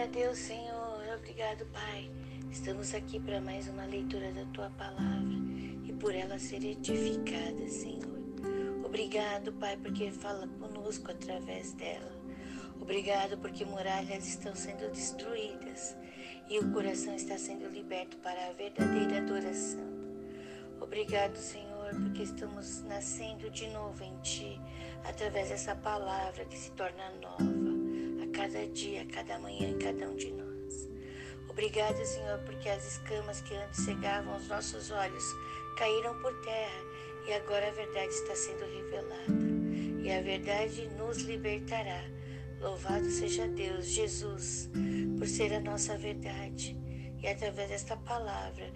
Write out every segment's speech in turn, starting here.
Glória a Deus, Senhor. Obrigado, Pai. Estamos aqui para mais uma leitura da tua palavra e por ela ser edificada, Senhor. Obrigado, Pai, porque fala conosco através dela. Obrigado porque muralhas estão sendo destruídas e o coração está sendo liberto para a verdadeira adoração. Obrigado, Senhor, porque estamos nascendo de novo em Ti, através dessa palavra que se torna nova cada dia, cada manhã, em cada um de nós. Obrigado, Senhor, porque as escamas que antes cegavam os nossos olhos caíram por terra e agora a verdade está sendo revelada. E a verdade nos libertará. Louvado seja Deus, Jesus, por ser a nossa verdade. E através desta palavra,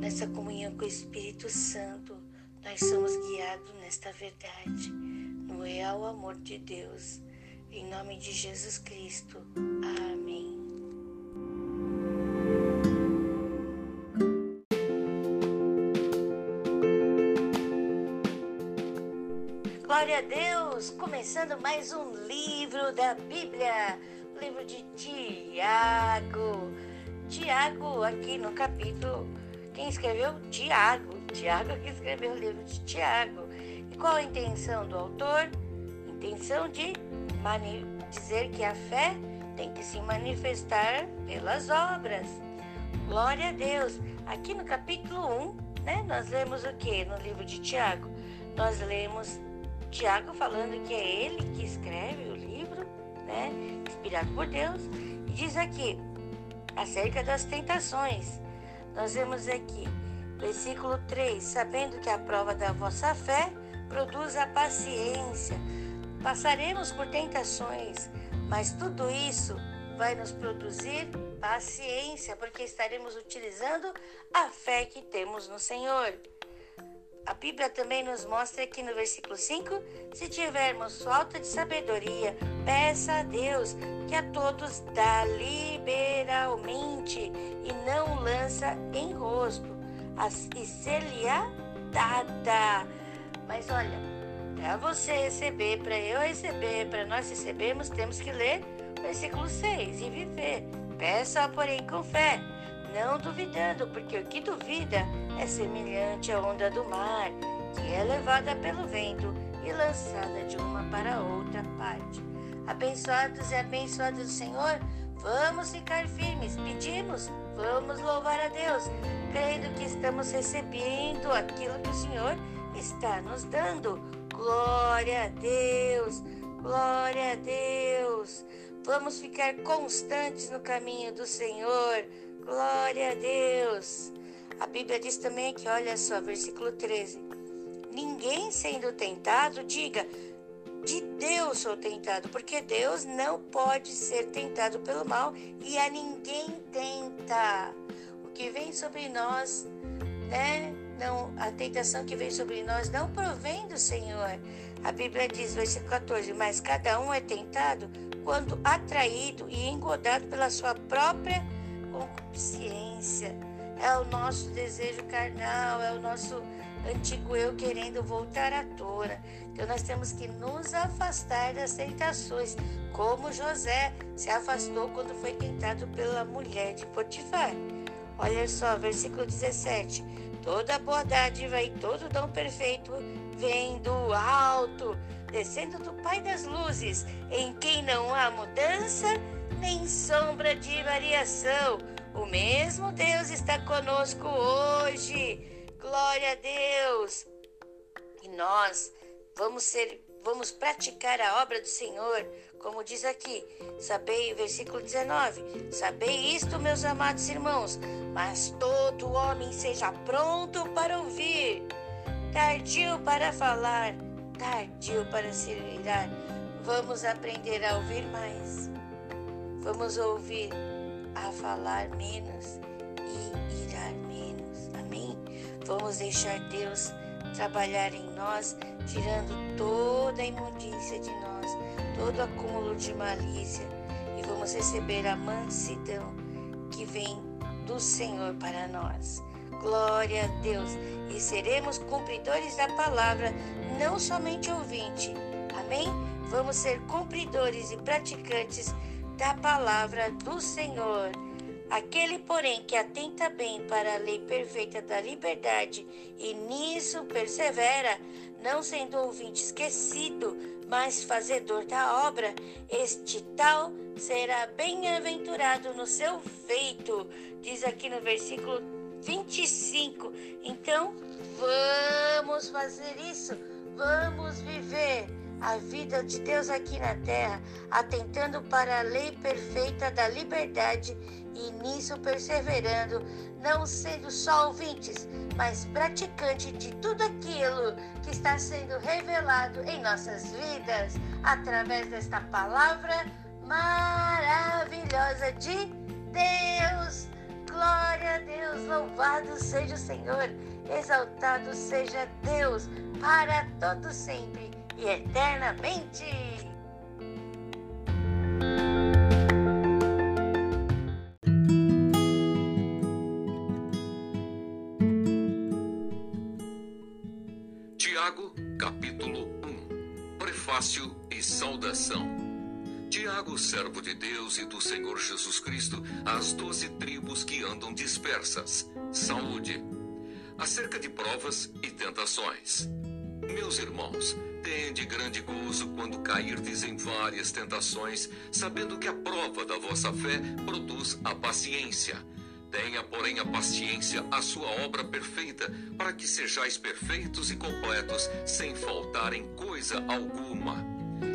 nessa comunhão com o Espírito Santo, nós somos guiados nesta verdade, no real amor de Deus. Em nome de Jesus Cristo. Amém. Glória a Deus! Começando mais um livro da Bíblia, o livro de Tiago. Tiago, aqui no capítulo. Quem escreveu? Tiago. Tiago que escreveu o livro de Tiago. E qual a intenção do autor? Intenção de dizer que a fé tem que se manifestar pelas obras. Glória a Deus! Aqui no capítulo 1, né, nós lemos o que no livro de Tiago? Nós lemos Tiago falando que é ele que escreve o livro, né? Inspirado por Deus. E diz aqui, acerca das tentações. Nós vemos aqui, versículo 3: Sabendo que a prova da vossa fé produz a paciência. Passaremos por tentações, mas tudo isso vai nos produzir paciência, porque estaremos utilizando a fé que temos no Senhor. A Bíblia também nos mostra aqui no versículo 5: se tivermos falta de sabedoria, peça a Deus que a todos dá liberalmente e não lança em rosto, e ser-lhe-á dada. Mas olha, para você receber, para eu receber, para nós recebermos, temos que ler o versículo 6 e viver. Peça, porém, com fé não duvidando, porque o que duvida é semelhante à onda do mar, que é levada pelo vento e lançada de uma para outra parte. Abençoados e abençoados do Senhor, vamos ficar firmes, pedimos, vamos louvar a Deus, crendo que estamos recebendo aquilo que o Senhor está nos dando. Glória a Deus, glória a Deus. Vamos ficar constantes no caminho do Senhor Glória a Deus. A Bíblia diz também que, olha só, versículo 13: Ninguém sendo tentado, diga, de Deus sou tentado, porque Deus não pode ser tentado pelo mal e a ninguém tenta. O que vem sobre nós, né? Não, a tentação que vem sobre nós não provém do Senhor. A Bíblia diz, versículo 14: Mas cada um é tentado quando atraído e engodado pela sua própria concupiscência, é o nosso desejo carnal, é o nosso antigo eu querendo voltar à tona. Então nós temos que nos afastar das tentações, como José se afastou quando foi tentado pela mulher de Potifar. Olha só, versículo 17. Toda boa dádiva e todo dom perfeito vem do alto, descendo do Pai das luzes, em quem não há mudança nem sombra de variação. O mesmo Deus está conosco hoje. Glória a Deus. E nós vamos ser vamos praticar a obra do Senhor, como diz aqui, sabei, versículo 19: Sabei isto, meus amados irmãos, mas todo homem seja pronto para ouvir, tardio para falar, tardio para se irar. Vamos aprender a ouvir mais. Vamos ouvir a falar menos e irar menos. Amém? Vamos deixar Deus trabalhar em nós, tirando toda a imundícia de nós, todo acúmulo de malícia, e vamos receber a mansidão que vem do Senhor para nós. Glória a Deus! E seremos cumpridores da palavra, não somente ouvinte. Amém? Vamos ser cumpridores e praticantes da palavra do Senhor. Aquele, porém, que atenta bem para a lei perfeita da liberdade e nisso persevera, não sendo ouvinte esquecido, mas fazedor da obra, este tal será bem-aventurado no seu feito, diz aqui no versículo 25. Então, vamos fazer isso, vamos viver a vida de Deus aqui na terra, atentando para a lei perfeita da liberdade e nisso perseverando, não sendo só ouvintes, mas praticantes de tudo aquilo que está sendo revelado em nossas vidas através desta palavra maravilhosa de Deus. Glória a Deus, louvado seja o Senhor, exaltado seja Deus para todo sempre e eternamente. Tiago, capítulo 1 Prefácio e saudação. Tiago, servo de Deus e do Senhor Jesus Cristo, às doze tribos que andam dispersas. Saúde. Acerca de provas e tentações. Meus irmãos, tende grande gozo quando cairdes em várias tentações, sabendo que a prova da vossa fé produz a paciência. Tenha, porém, a paciência a sua obra perfeita, para que sejais perfeitos e completos, sem faltar em coisa alguma.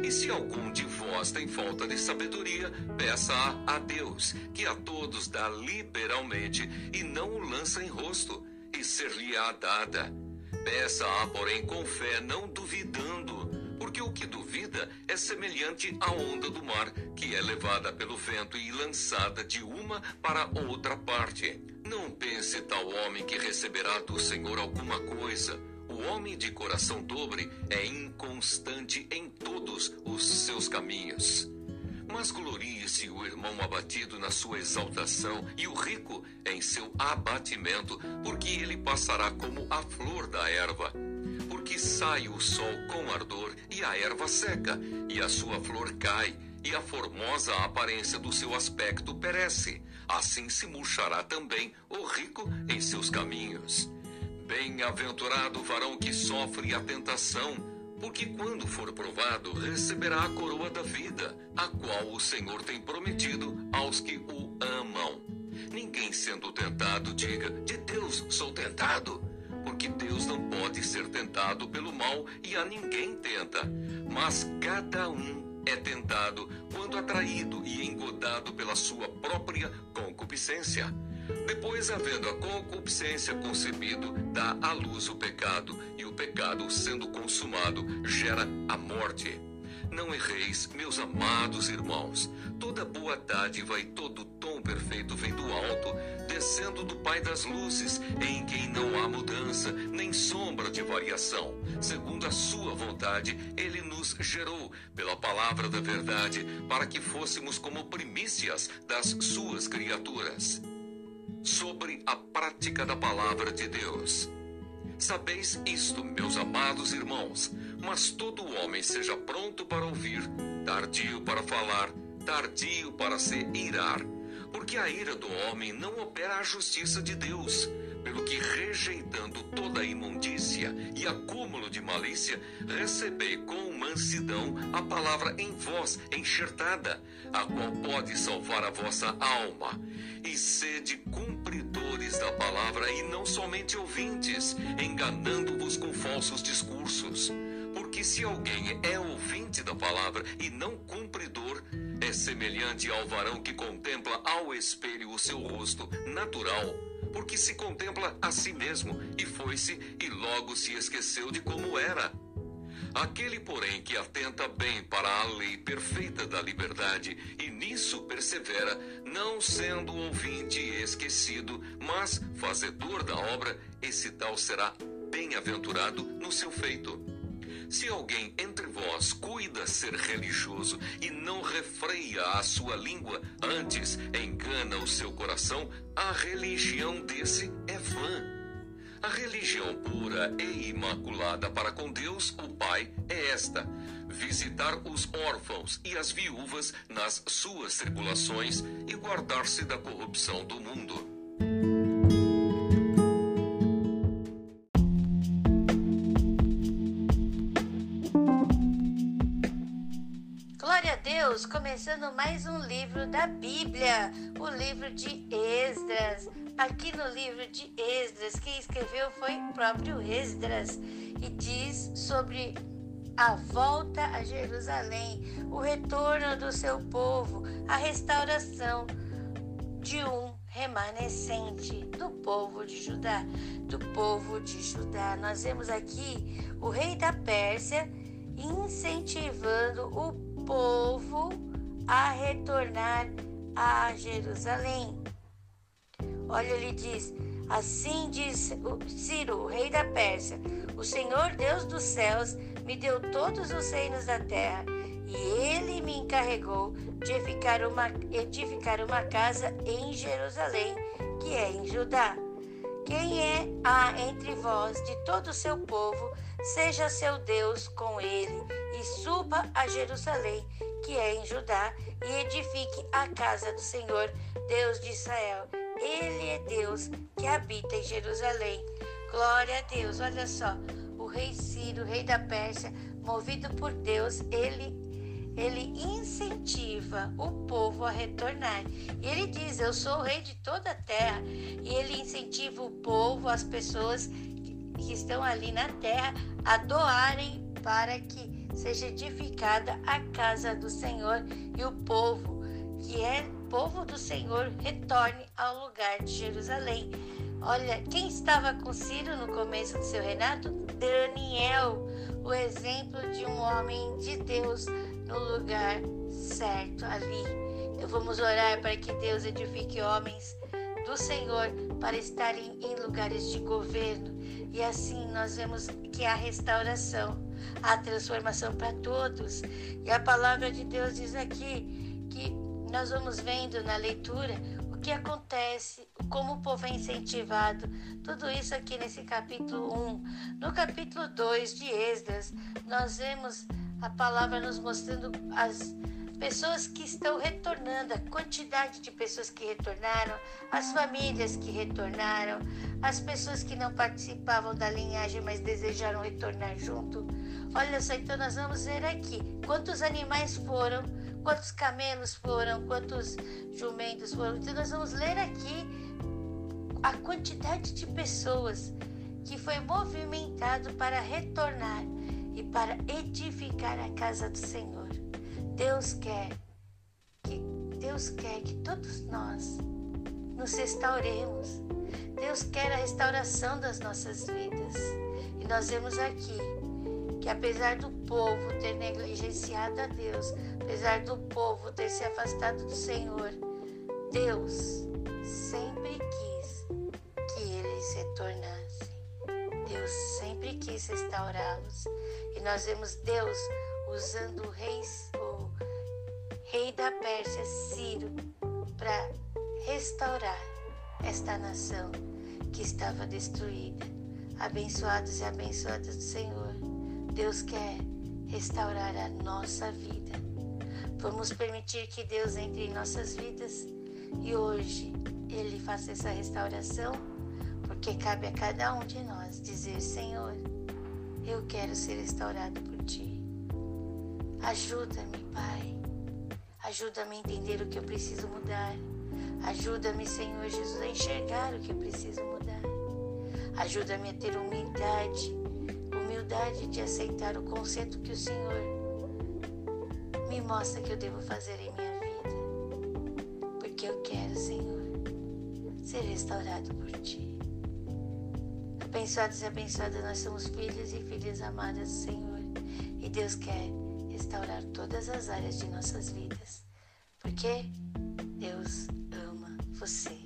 E se algum de vós tem falta de sabedoria, peça-a a Deus, que a todos dá liberalmente, e não o lança em rosto, e ser-lhe-á dada. Peça-a, porém, com fé, não duvidando, porque o que duvida é semelhante à onda do mar, que é levada pelo vento e lançada de uma para outra parte. Não pense tal homem que receberá do Senhor alguma coisa. O homem de coração dobre é inconstante em todos os seus caminhos. Mas glorie-se o irmão abatido na sua exaltação e o rico em seu abatimento, porque ele passará como a flor da erva. Porque sai o sol com ardor e a erva seca, e a sua flor cai, e a formosa aparência do seu aspecto perece. Assim se murchará também o rico em seus caminhos. Bem-aventurado o varão que sofre a tentação, porque quando for provado, receberá a coroa da vida, a qual o Senhor tem prometido aos que o amam. Ninguém sendo tentado diga: De Deus sou tentado, porque Deus não pode ser tentado pelo mal e a ninguém tenta, mas cada um é tentado quando atraído e engodado pela sua própria concupiscência. Depois, havendo a concupiscência concebido, dá à luz o pecado, e o pecado, sendo consumado, gera a morte. Não erreis, meus amados irmãos. Toda boa dádiva e todo dom perfeito vem do alto, descendo do Pai das luzes, em quem não há mudança, nem sombra de variação. Segundo a sua vontade, ele nos gerou pela palavra da verdade, para que fôssemos como primícias das suas criaturas sobre a prática da palavra de Deus. Sabeis isto, meus amados irmãos, mas todo homem seja pronto para ouvir, tardio para falar, tardio para se irar, porque a ira do homem não opera a justiça de Deus pelo que rejeitando toda imundícia e acúmulo de malícia, recebei com mansidão a palavra em vós enxertada, a qual pode salvar a vossa alma. E sede cumpridores da palavra e não somente ouvintes, enganando-vos com falsos discursos. Porque se alguém é ouvinte da palavra e não cumpridor, é semelhante ao varão que contempla ao espelho o seu rosto natural porque se contempla a si mesmo e foi-se e logo se esqueceu de como era. Aquele, porém, que atenta bem para a lei perfeita da liberdade e nisso persevera, não sendo ouvinte esquecido, mas fazedor da obra, esse tal será bem-aventurado no seu feito. Se alguém entre vós cuida ser religioso e não refreia a sua língua, antes engana o seu coração, a religião desse é vã. A religião pura e imaculada para com Deus, o Pai, é esta: visitar os órfãos e as viúvas nas suas tribulações e guardar-se da corrupção do mundo. Começando mais um livro da Bíblia, o livro de Esdras. Aqui no livro de Esdras, quem escreveu foi o próprio Esdras e diz sobre a volta a Jerusalém, o retorno do seu povo, a restauração de um remanescente do povo de Judá, do povo de Judá. Nós vemos aqui o rei da Pérsia incentivando o povo a retornar a Jerusalém. Olha, ele diz: Assim diz Ciro, rei da Pérsia: O Senhor Deus dos céus me deu todos os reinos da terra, e ele me encarregou de edificar uma, edificar uma casa em Jerusalém, que é em Judá. Quem é há entre vós de todo o seu povo, seja seu Deus com ele, e suba a Jerusalém, que é em Judá, e edifique a casa do Senhor, Deus de Israel. Ele é Deus que habita em Jerusalém. Glória a Deus. Olha só, o rei Ciro, o rei da Pérsia, movido por Deus, ele ele incentiva o povo a retornar. E ele diz: Eu sou o rei de toda a terra. E ele incentiva o povo, as pessoas que estão ali na terra, a doarem para que seja edificada a casa do Senhor e o povo, que é povo do Senhor, retorne ao lugar de Jerusalém. Olha, quem estava com Ciro no começo do seu reinado? Daniel, o exemplo de um homem de Deus no lugar certo ali. Eu vamos orar para que Deus edifique homens do Senhor para estarem em lugares de governo. E assim nós vemos que há restauração, há transformação para todos. E a palavra de Deus diz aqui que nós vamos vendo na leitura que acontece, como o povo é incentivado, tudo isso aqui nesse capítulo 1. No capítulo 2 de Esdras, nós vemos a palavra nos mostrando as pessoas que estão retornando, a quantidade de pessoas que retornaram, as famílias que retornaram, as pessoas que não participavam da linhagem, mas desejaram retornar junto. Olha só, então nós vamos ver aqui quantos animais foram quantos camelos foram, quantos jumentos foram. Então, nós vamos ler aqui a quantidade de pessoas que foi movimentado para retornar e para edificar a casa do Senhor. Deus quer que Deus quer que todos nós nos restauremos. Deus quer a restauração das nossas vidas. E nós vemos aqui que apesar do povo ter negligenciado a Deus, apesar do povo ter se afastado do Senhor, Deus sempre quis que eles retornassem. Deus sempre quis restaurá-los. E nós vemos Deus usando o rei, o rei da Pérsia, Ciro, para restaurar esta nação que estava destruída. Abençoados e abençoadas do Senhor. Deus quer restaurar a nossa vida. Vamos permitir que Deus entre em nossas vidas e hoje Ele faça essa restauração, porque cabe a cada um de nós dizer: Senhor, eu quero ser restaurado por Ti. Ajuda-me, Pai. Ajuda-me a entender o que eu preciso mudar. Ajuda-me, Senhor Jesus, a enxergar o que eu preciso mudar. Ajuda-me a ter humildade humildade de aceitar o conceito que o Senhor me mostra que eu devo fazer em minha vida. Porque eu quero, Senhor, ser restaurado por Ti. Abençoados e abençoadas, nós somos filhos e filhas amadas do Senhor. E Deus quer restaurar todas as áreas de nossas vidas. Porque Deus ama você.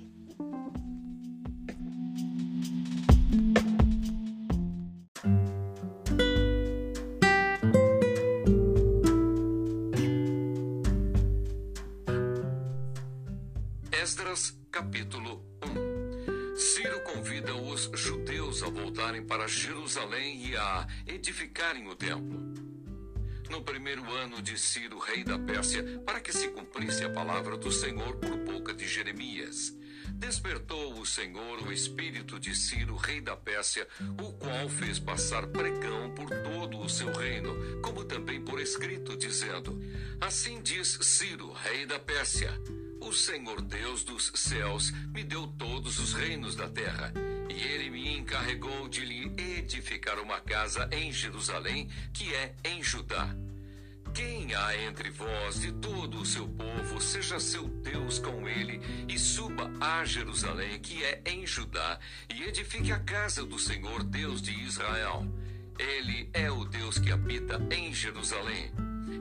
voltarem para Jerusalém e a edificarem o templo. No primeiro ano de Ciro, rei da Pérsia, para que se cumprisse a palavra do Senhor por boca de Jeremias. Despertou o Senhor o espírito de Ciro, rei da Pérsia, o qual fez passar pregão por todo o seu reino, como também por escrito, dizendo: Assim diz Ciro, rei da Pérsia: O Senhor Deus dos céus me deu todos os reinos da terra, ele me encarregou de lhe edificar uma casa em Jerusalém, que é em Judá. Quem há entre vós de todo o seu povo, seja seu Deus com ele, e suba a Jerusalém, que é em Judá, e edifique a casa do Senhor, Deus de Israel. Ele é o Deus que habita em Jerusalém.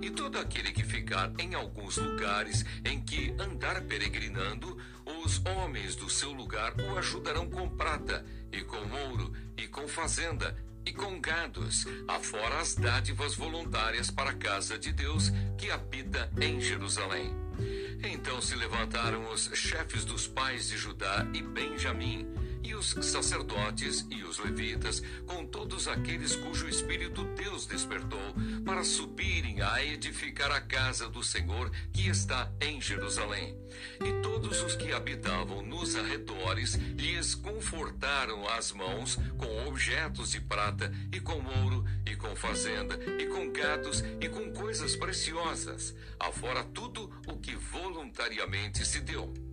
E todo aquele que ficar em alguns lugares em que andar peregrinando, homens do seu lugar o ajudarão com prata, e com ouro, e com fazenda, e com gados, afora as dádivas voluntárias para a casa de Deus que habita em Jerusalém. Então se levantaram os chefes dos pais de Judá e Benjamim, e os sacerdotes e os levitas, com todos aqueles cujo espírito Deus despertou, para subirem a edificar a casa do Senhor que está em Jerusalém. E todos os que habitavam nos arredores lhes confortaram as mãos com objetos de prata e com ouro e com fazenda e com gados e com coisas preciosas, afora tudo o que voluntariamente se deu.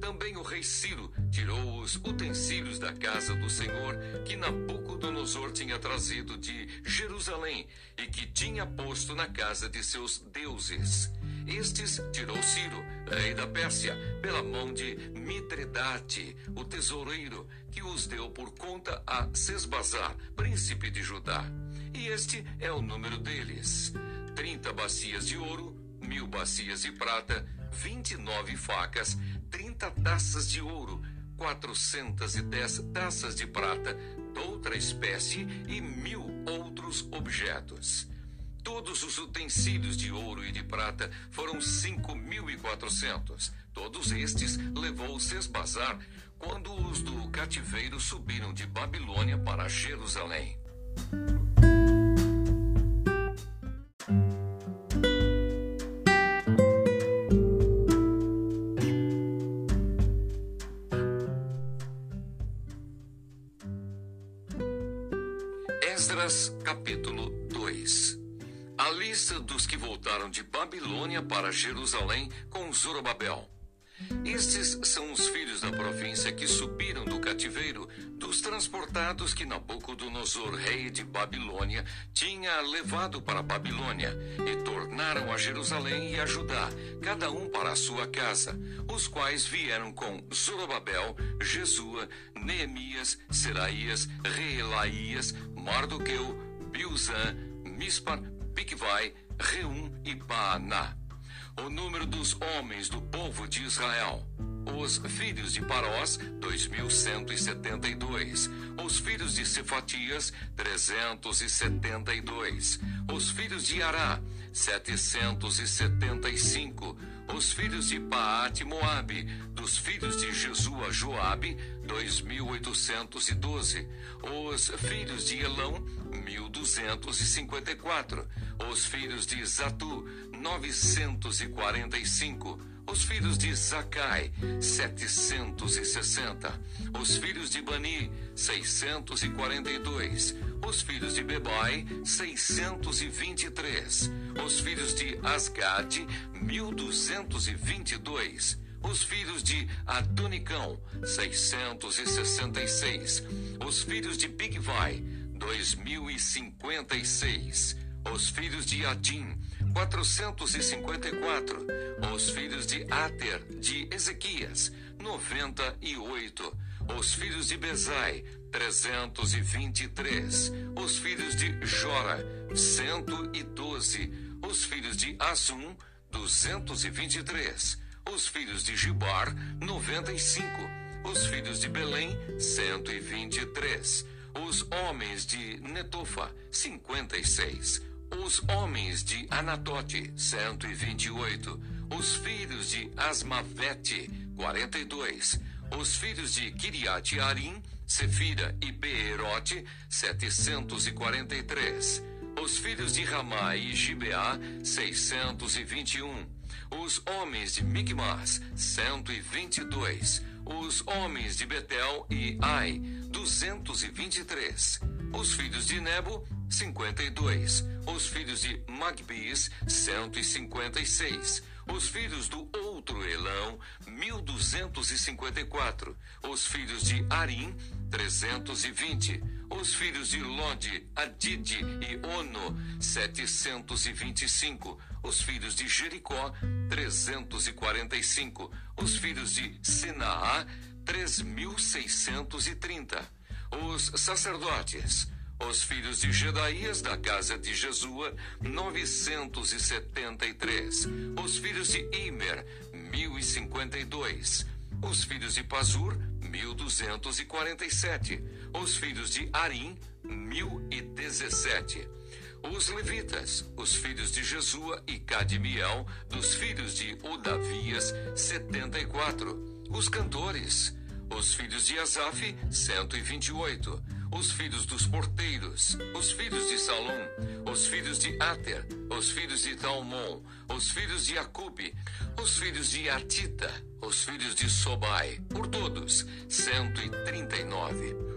Também o rei Ciro tirou os utensílios da casa do Senhor que Nabucodonosor tinha trazido de Jerusalém e que tinha posto na casa de seus deuses. Estes tirou Ciro, rei da Pérsia, pela mão de Mitredate, o tesoureiro, que os deu por conta a Sesbazar, príncipe de Judá. E este é o número deles: trinta bacias de ouro, mil bacias de prata, vinte e nove facas, 30 taças de ouro, 410 taças de prata, outra espécie e mil outros objetos. Todos os utensílios de ouro e de prata foram cinco mil e quatrocentos. Todos estes levou Sesbazar quando os do cativeiro subiram de Babilônia para Jerusalém. Esdras, capítulo 2 A lista dos que voltaram de Babilônia para Jerusalém com Zorobabel. Estes são os filhos da província que subiram do cativeiro, dos transportados que Nabucodonosor, rei de Babilônia, tinha levado para Babilônia, e tornaram a Jerusalém e a Judá, cada um para a sua casa, os quais vieram com Zorobabel, Jesua, Neemias, Seraías, Reelaías, Mardoqueu, Bilzã, Mispar, Bigvai, Reum e Baaná o número dos homens do povo de Israel. Os filhos de Parós, 2172. Os filhos de Cefatias, 372. Os filhos de Ará, 775. Os filhos de Paate Moabe, dos filhos de Jesua Joabe, 2812. Os filhos de Elão, 1254. Os filhos de Zatu, 945. Os filhos de Zacai, 760. Os filhos de Bani, 642. Os filhos de Bebai, 623. Os filhos de Asgade, 1222. Os filhos de Adonicão, 666. Os filhos de Bigvai, 2056. Os filhos de Adim, 454. Os filhos de Ater, de Ezequias, 98. Os filhos de Bezai, 323. Os filhos de Jora, 112. Os filhos de Azum, 223. Os filhos de Gibar, 95. Os filhos de Belém, 123. Os homens de Netofa, 56 os homens de Anatote, 128. Os filhos de Asmavete, 42. Os filhos de Kiriat Arim, Sefira e Beerote, 743. Os filhos de Ramá e Gibeá, 621. Os homens de Migmas, 122. Os homens de Betel e Ai, 223. Os filhos de Nebo, 52. Os filhos de Magbis, 156. Os filhos do outro Elão, 1254. Os filhos de Arim, 320. Os filhos de Lod, Adid e Ono, 725. Os filhos de Jericó, 345. Os filhos de Sinaá, 3630. Os sacerdotes, os filhos de Gedaías da casa de Jesua, 973. Os filhos de Imer, 1052. Os filhos de Pazur, 1247. Os filhos de Arim, 1017. Os levitas, os filhos de Jesua e Cadmiel, dos filhos de Odavias, 74. Os cantores, os filhos de Asaf, 128. Os filhos dos porteiros, os filhos de Salom, os filhos de Ater, os filhos de Talmon, os filhos de Acube, os filhos de Atita, os filhos de Sobai, por todos, 139.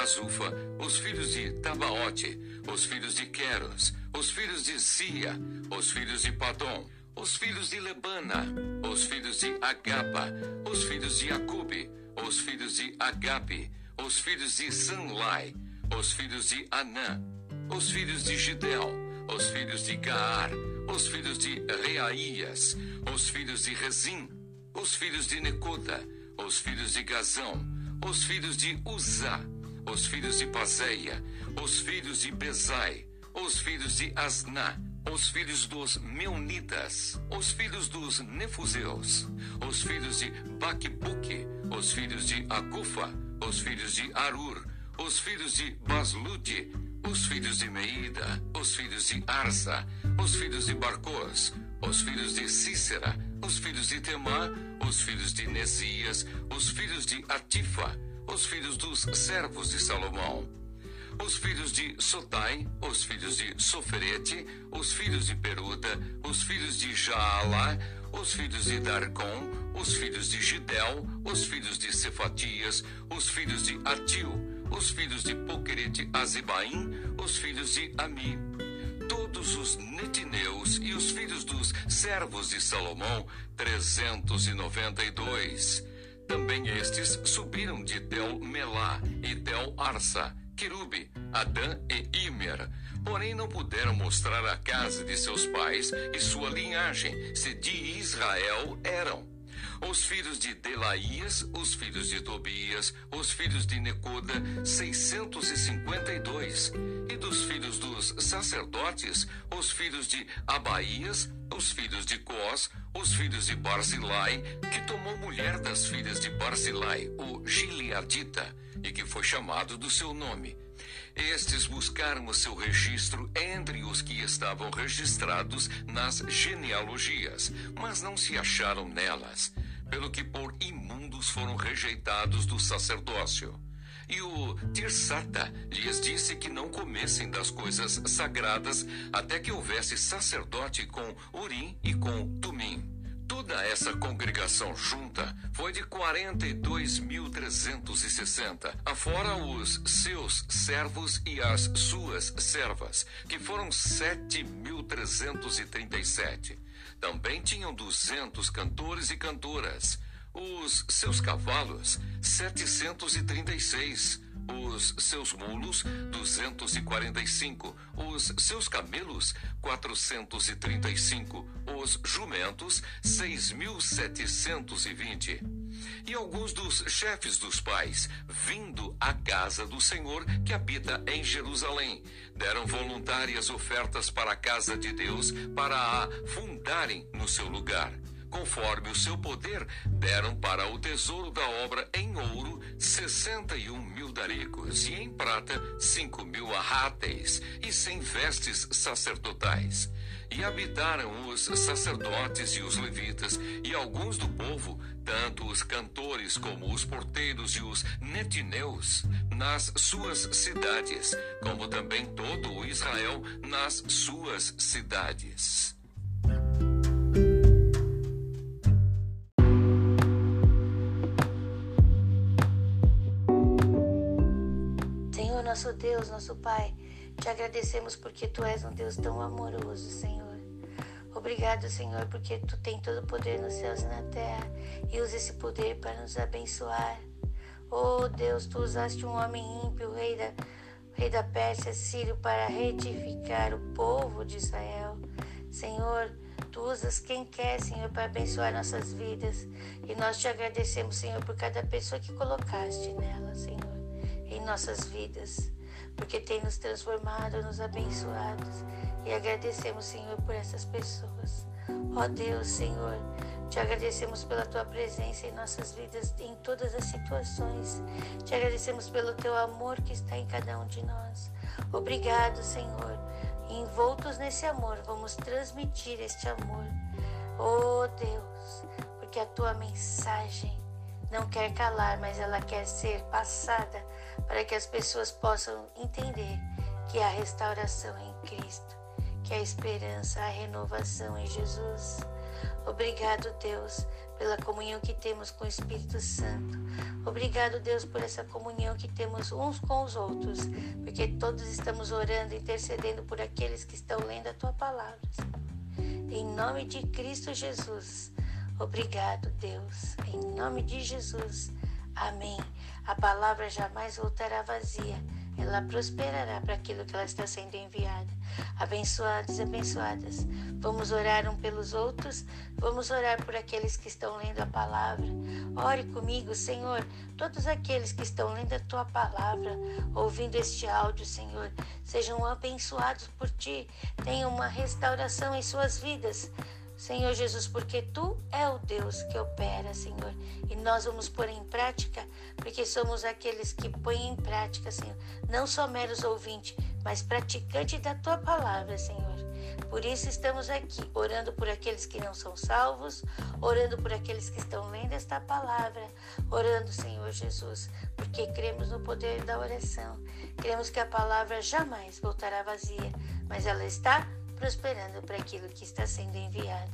Azufa, os filhos de Tabaote, os filhos de Queros, os filhos de Sia, os filhos de Padom, os filhos de Lebana, os filhos de Agapa, os filhos de Acube, os filhos de Agape, os filhos de Sanlai, os filhos de Anã, os filhos de Gidel, os filhos de Gaar, os filhos de Reaías, os filhos de Rezim, os filhos de Necoda, os filhos de Gazão, os filhos de Uzá, os filhos de Paseia, os filhos de Bezai, os filhos de Asná, os filhos dos Meunitas, os filhos dos Nefuseus, os filhos de Baquibuque, os filhos de Agufa, os filhos de Arur, os filhos de Baslude, os filhos de Meida, os filhos de Arsa, os filhos de Barcos, os filhos de Cícera, os filhos de Temã, os filhos de Nesias, os filhos de Atifa, os filhos dos servos de Salomão. Os filhos de Sotai, os filhos de Soferete, os filhos de Peruta, os filhos de Jaalá, os filhos de Darcom, os filhos de Gidel, os filhos de Cefatias, os filhos de Atil, os filhos de Poquerete Azibaim, os filhos de Ami. Todos os netineus e os filhos dos servos de Salomão, 392. Também estes subiram de Tel Melá e Tel Arsa, Querube, Adã e Imer. Porém não puderam mostrar a casa de seus pais e sua linhagem, se de Israel eram. Os filhos de Delaías, os filhos de Tobias, os filhos de Necoda, 652. E dos filhos dos sacerdotes, os filhos de Abaías, os filhos de Cós, os filhos de Barzilai, que tomou mulher das filhas de Barzilai, o Gileadita, e que foi chamado do seu nome. Estes buscaram o seu registro entre os que estavam registrados nas genealogias, mas não se acharam nelas, pelo que por imundos foram rejeitados do sacerdócio. E o Tirsata lhes disse que não comessem das coisas sagradas até que houvesse sacerdote com Urim e com Tumim. Toda essa congregação junta foi de 42.360, afora os seus servos e as suas servas, que foram 7.337. Também tinham 200 cantores e cantoras os seus cavalos, 736. Os seus mulos, 245. Os seus camelos, 435. Os jumentos, 6.720. E alguns dos chefes dos pais, vindo à casa do Senhor que habita em Jerusalém, deram voluntárias ofertas para a casa de Deus para a fundarem no seu lugar conforme o seu poder, deram para o tesouro da obra em ouro sessenta e um mil daricos, e em prata cinco mil arráteis, e cem vestes sacerdotais. E habitaram os sacerdotes e os levitas, e alguns do povo, tanto os cantores como os porteiros e os netineus, nas suas cidades, como também todo o Israel nas suas cidades. Senhor, nosso Deus, nosso Pai, te agradecemos porque tu és um Deus tão amoroso, Senhor. Obrigado, Senhor, porque tu tem todo o poder nos céus e na terra e usa esse poder para nos abençoar. Oh Deus, tu usaste um homem ímpio, rei da, rei da Pérsia, Sírio, para retificar o povo de Israel. Senhor, tu usas quem quer, Senhor, para abençoar nossas vidas. E nós te agradecemos, Senhor, por cada pessoa que colocaste nela, Senhor, em nossas vidas, porque tem nos transformado, nos abençoado e agradecemos, Senhor, por essas pessoas. Ó Deus, Senhor, te agradecemos pela tua presença em nossas vidas, em todas as situações. Te agradecemos pelo teu amor que está em cada um de nós. Obrigado, Senhor. Envoltos nesse amor, vamos transmitir este amor. Oh Deus, porque a tua mensagem não quer calar, mas ela quer ser passada para que as pessoas possam entender que há restauração em Cristo que a esperança, a renovação em Jesus. Obrigado, Deus, pela comunhão que temos com o Espírito Santo. Obrigado, Deus, por essa comunhão que temos uns com os outros, porque todos estamos orando, intercedendo por aqueles que estão lendo a tua palavra. Em nome de Cristo Jesus. Obrigado, Deus. Em nome de Jesus. Amém. A palavra jamais voltará vazia ela prosperará para aquilo que ela está sendo enviada. Abençoados e abençoadas, vamos orar um pelos outros, vamos orar por aqueles que estão lendo a palavra. Ore comigo, Senhor, todos aqueles que estão lendo a tua palavra, ouvindo este áudio, Senhor, sejam abençoados por ti, tenham uma restauração em suas vidas. Senhor Jesus, porque tu é o Deus que opera, Senhor, e nós vamos pôr em prática, porque somos aqueles que põem em prática, Senhor, não só meros ouvintes, mas praticantes da tua palavra, Senhor. Por isso estamos aqui, orando por aqueles que não são salvos, orando por aqueles que estão lendo esta palavra, orando, Senhor Jesus, porque cremos no poder da oração. Cremos que a palavra jamais voltará vazia, mas ela está prosperando para aquilo que está sendo enviada.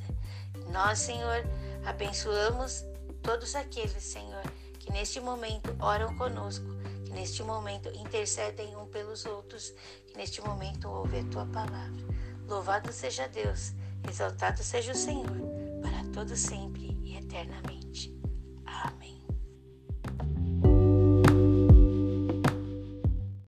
Nós, Senhor, abençoamos todos aqueles, Senhor, que neste momento oram conosco, que neste momento intercedem um pelos outros, que neste momento ouvem a tua palavra. Louvado seja Deus, exaltado seja o Senhor, para todo sempre e eternamente.